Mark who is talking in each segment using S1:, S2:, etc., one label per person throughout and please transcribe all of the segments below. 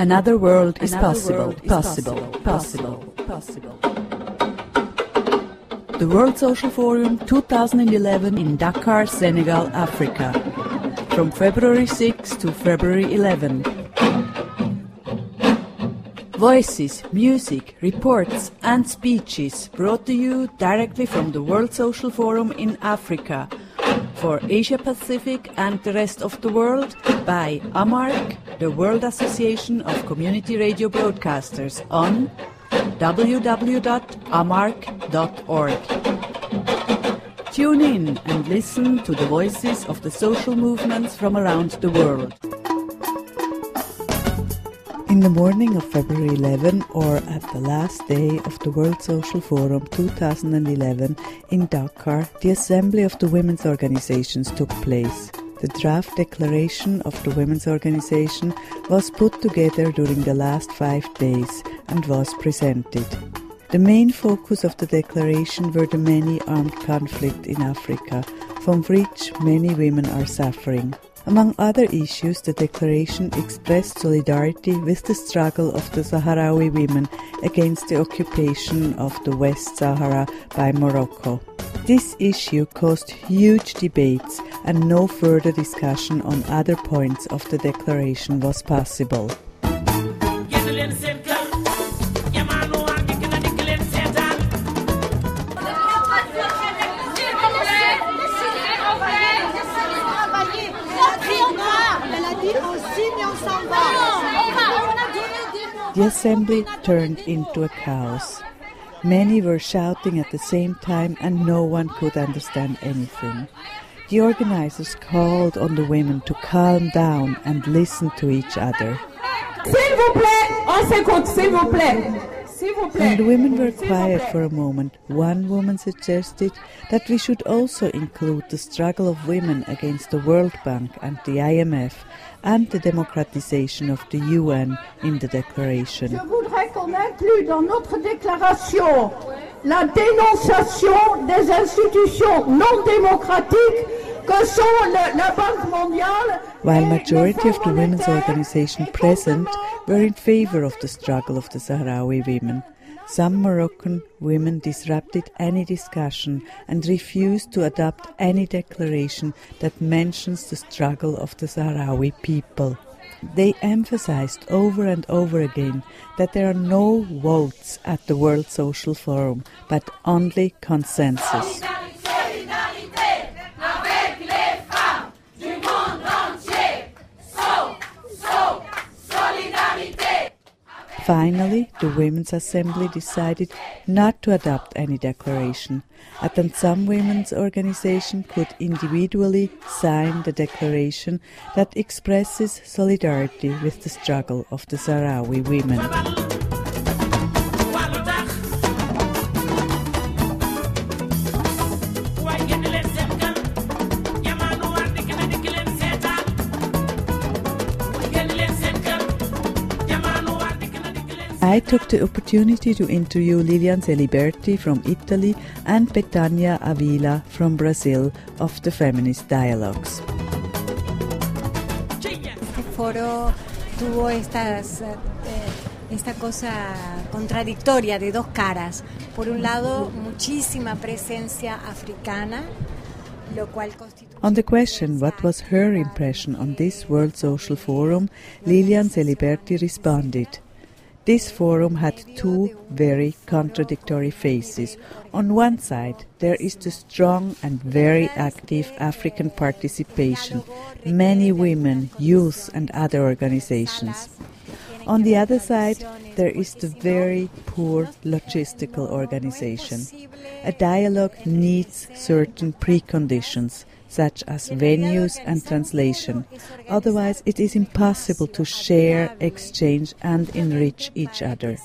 S1: Another world is possible, possible, possible, possible. The World Social Forum 2011 in Dakar, Senegal, Africa. From February 6 to February 11. Voices, music, reports, and speeches brought to you directly from the World Social Forum in Africa for Asia Pacific and the rest of the world by AMARC, the World Association of Community Radio Broadcasters, on www.amarc.org. Tune in and listen to the voices of the social movements from around the world. In the morning of February 11 or at the last day of the World Social Forum 2011 in Dakar, the Assembly of the Women's Organizations took place. The draft declaration of the Women's Organization was put together during the last five days and was presented. The main focus of the declaration were the many armed conflicts in Africa, from which many women are suffering. Among other issues, the declaration expressed solidarity with the struggle of the Sahrawi women against the occupation of the West Sahara by Morocco. This issue caused huge debates and no further discussion on other points of the declaration was possible. The assembly turned into a chaos. Many were shouting at the same time and no one could understand anything. The organizers called on the women to calm down and listen to each other. When the women were quiet for a moment, one woman suggested that we should also include the struggle of women against the World Bank and the IMF and the democratization of the UN in the declaration.
S2: Je voudrais qu'on inclue dans notre déclaration la dénonciation des institutions non démocratiques que sont le, la Banque mondiale.
S1: While majority of the women's organization present were in favor of the struggle of the Sahrawi women, some Moroccan women disrupted any discussion and refused to adopt any declaration that mentions the struggle of the Sahrawi people. They emphasized over and over again that there are no votes at the World Social Forum, but only consensus. Finally, the Women's Assembly decided not to adopt any declaration, and then some women's organization could individually sign the declaration that expresses solidarity with the struggle of the Sahrawi women. I took the opportunity to interview Lilian Celiberti from Italy and Betania Avila from Brazil of the Feminist Dialogues.
S3: Este foro tuvo estas, eh, esta cosa contradictoria de dos caras. Por un lado, muchísima presencia africana, lo cual constituye
S1: On the question what was her impression on this World Social Forum, Lilian Celiberti responded. This forum had two very contradictory faces. On one side, there is the strong and very active African participation, many women, youth, and other organizations. On the other side, there is the very poor logistical organization. A dialogue needs certain preconditions such as venues and translation. Otherwise, it is impossible to share, exchange, and enrich each other.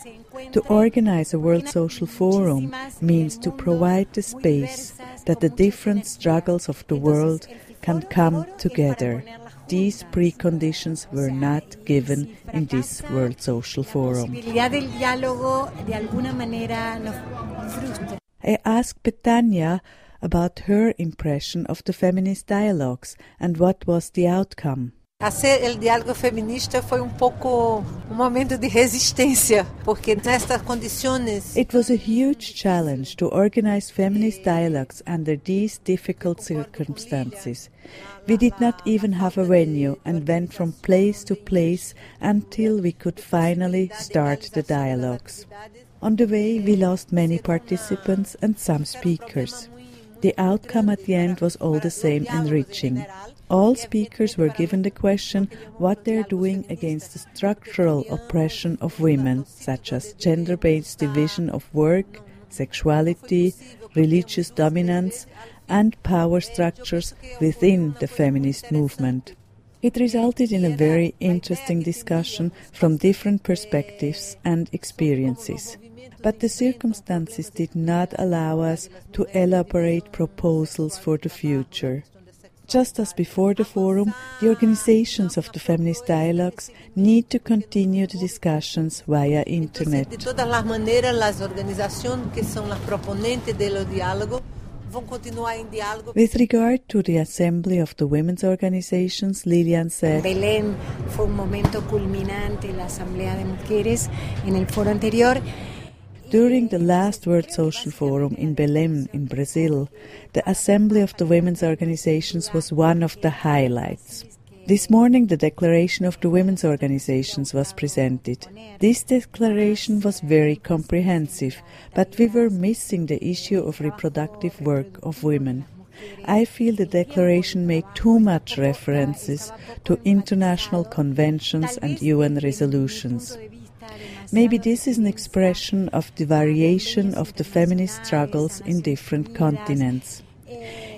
S1: To organize a World Social Forum means to provide the space that the different struggles of the world can come together. These preconditions were not given in this World Social Forum. I asked Betania about her impression of the feminist dialogues and what was the outcome.
S4: Hacer el diálogo feminista foi um pouco um momento de resistência, porque nestas condições.
S1: It was a huge challenge to organize feminist dialogues under these difficult circumstances. We did not even have a venue and went from place to place until we could finally start the dialogues. On the way, we lost many participants and some speakers. The outcome at the end was all the same enriching. All speakers were given the question what they're doing against the structural oppression of women, such as gender based division of work, sexuality, religious dominance, and power structures within the feminist movement. It resulted in a very interesting discussion from different perspectives and experiences. But the circumstances did not allow us to elaborate proposals for the future. Just as before the forum, the organizations of the feminist dialogues need to continue the discussions via internet.
S4: De todas as maneiras, as organizações que são as proponentes do diálogo vão continuar em diálogo.
S1: With regard to the assembly of the women's organizations, Lilian said,
S3: Belém fue un momento culminante la Asamblea de Mujeres en el foro anterior.
S1: During the last World Social Forum in Belém, in Brazil, the assembly of the women's organizations was one of the highlights. This morning, the declaration of the women's organizations was presented. This declaration was very comprehensive, but we were missing the issue of reproductive work of women. I feel the declaration made too much references to international conventions and UN resolutions. Maybe this is an expression of the variation of the feminist struggles in different continents.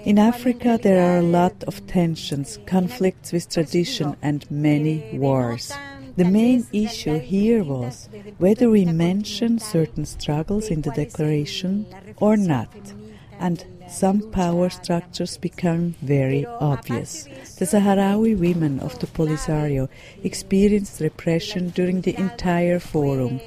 S1: In Africa, there are a lot of tensions, conflicts with tradition, and many wars. The main issue here was whether we mention certain struggles in the declaration or not, and some power structures become very obvious. The Sahrawi women of the Polisario experienced repression during the entire forum.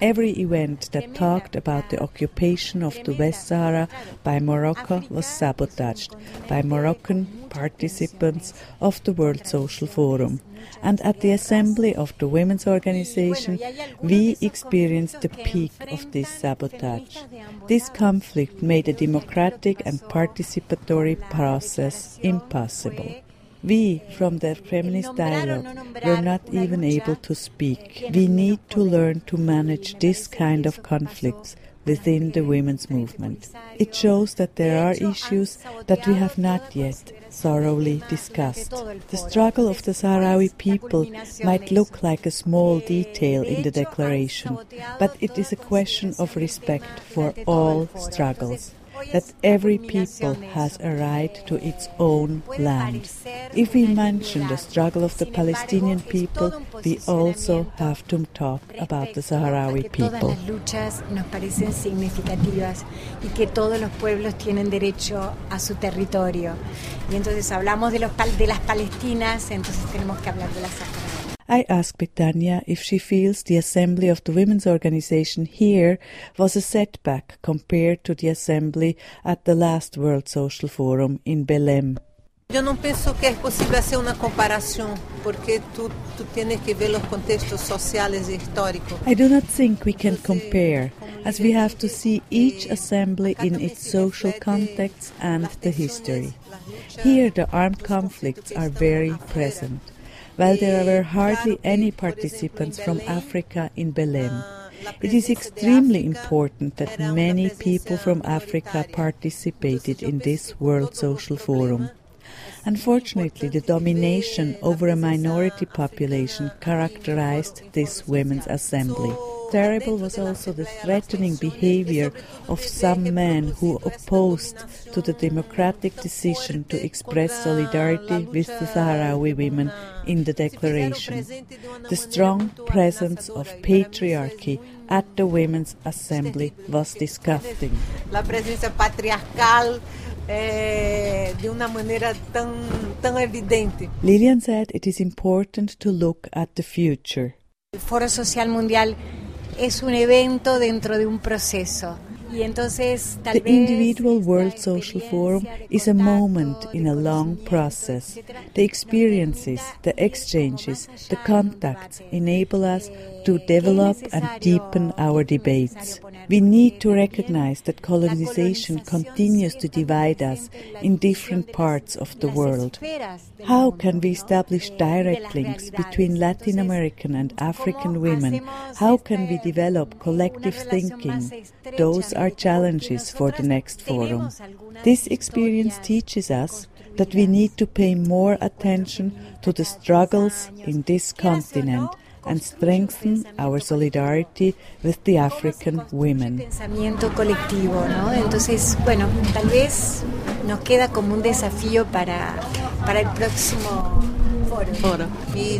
S1: Every event that talked about the occupation of the West Sahara by Morocco was sabotaged by Moroccan participants of the World Social Forum. And at the assembly of the women's organization, we experienced the peak of this sabotage. This conflict made a democratic and participatory process impossible. We, from the feminist dialogue, were not even able to speak. We need to learn to manage this kind of conflicts within the women's movement. It shows that there are issues that we have not yet thoroughly discussed. The struggle of the Sahrawi people might look like a small detail in the declaration, but it is a question of respect for all struggles that every people has a right to its own land. If we mention the struggle of the Palestinian people, we also have to talk about the Sahrawi people.
S3: luchas nos parecen significativas y que todos los pueblos tienen derecho a su territorio. Y entonces hablamos de, los, de las palestinas, entonces tenemos que hablar de las saharauis.
S1: I asked Betania if she feels the assembly of the women's organization here was a setback compared to the assembly at the last World Social Forum in Belém.
S4: Eu não penso que é possível fazer uma comparação, porque tu, tu tienes que ver os contextos sociais e históricos.
S1: I do not think we can compare, as we have to see each eh, assembly in its social context and the history. Here, the armed conflicts are very present while there were hardly any participants from Africa in Belém. It is extremely important that many people from Africa participated in this World Social Forum. Unfortunately, the domination over a minority population characterized this Women's Assembly. Terrible was also the threatening behavior of some men who opposed to the democratic decision to express solidarity with the Sahrawi women in the declaration. The strong presence of patriarchy at the Women's Assembly was disgusting.
S4: La presença patriarcal eh, de uma maneira tão, tão evidente.
S1: Lilian said it is important to look at the future.
S3: El Foro Social Mundial es un evento dentro de un proceso
S1: The individual World Social Forum is a moment in a long process. The experiences, the exchanges, the contacts enable us to develop and deepen our debates. We need to recognize that colonization continues to divide us in different parts of the world. How can we establish direct links between Latin American and African women? How can we develop collective thinking? Those are challenges for the next forum. This experience teaches us that we need to pay more attention to the struggles in this continent and strengthen our solidarity with the African women.
S3: Pensamiento colectivo, ¿no? Entonces, bueno, tal vez nos queda como un desafío para, para el próximo foro.
S4: foro. Y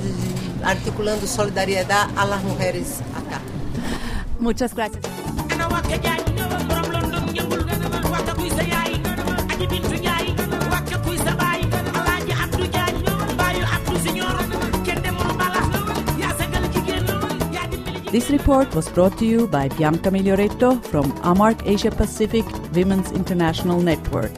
S4: articulando solidariedad a las mujeres acá.
S3: Muchas gracias.
S1: This report was brought to you by Bianca Miglioretto from AMARC Asia Pacific Women's International Network.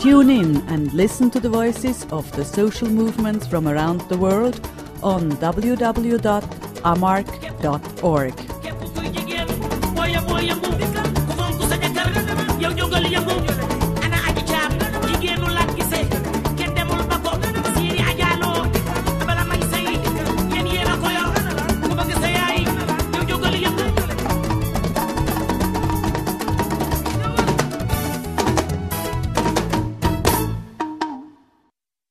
S1: Tune in and listen to the voices of the social movements from around the world on www.amarc.org.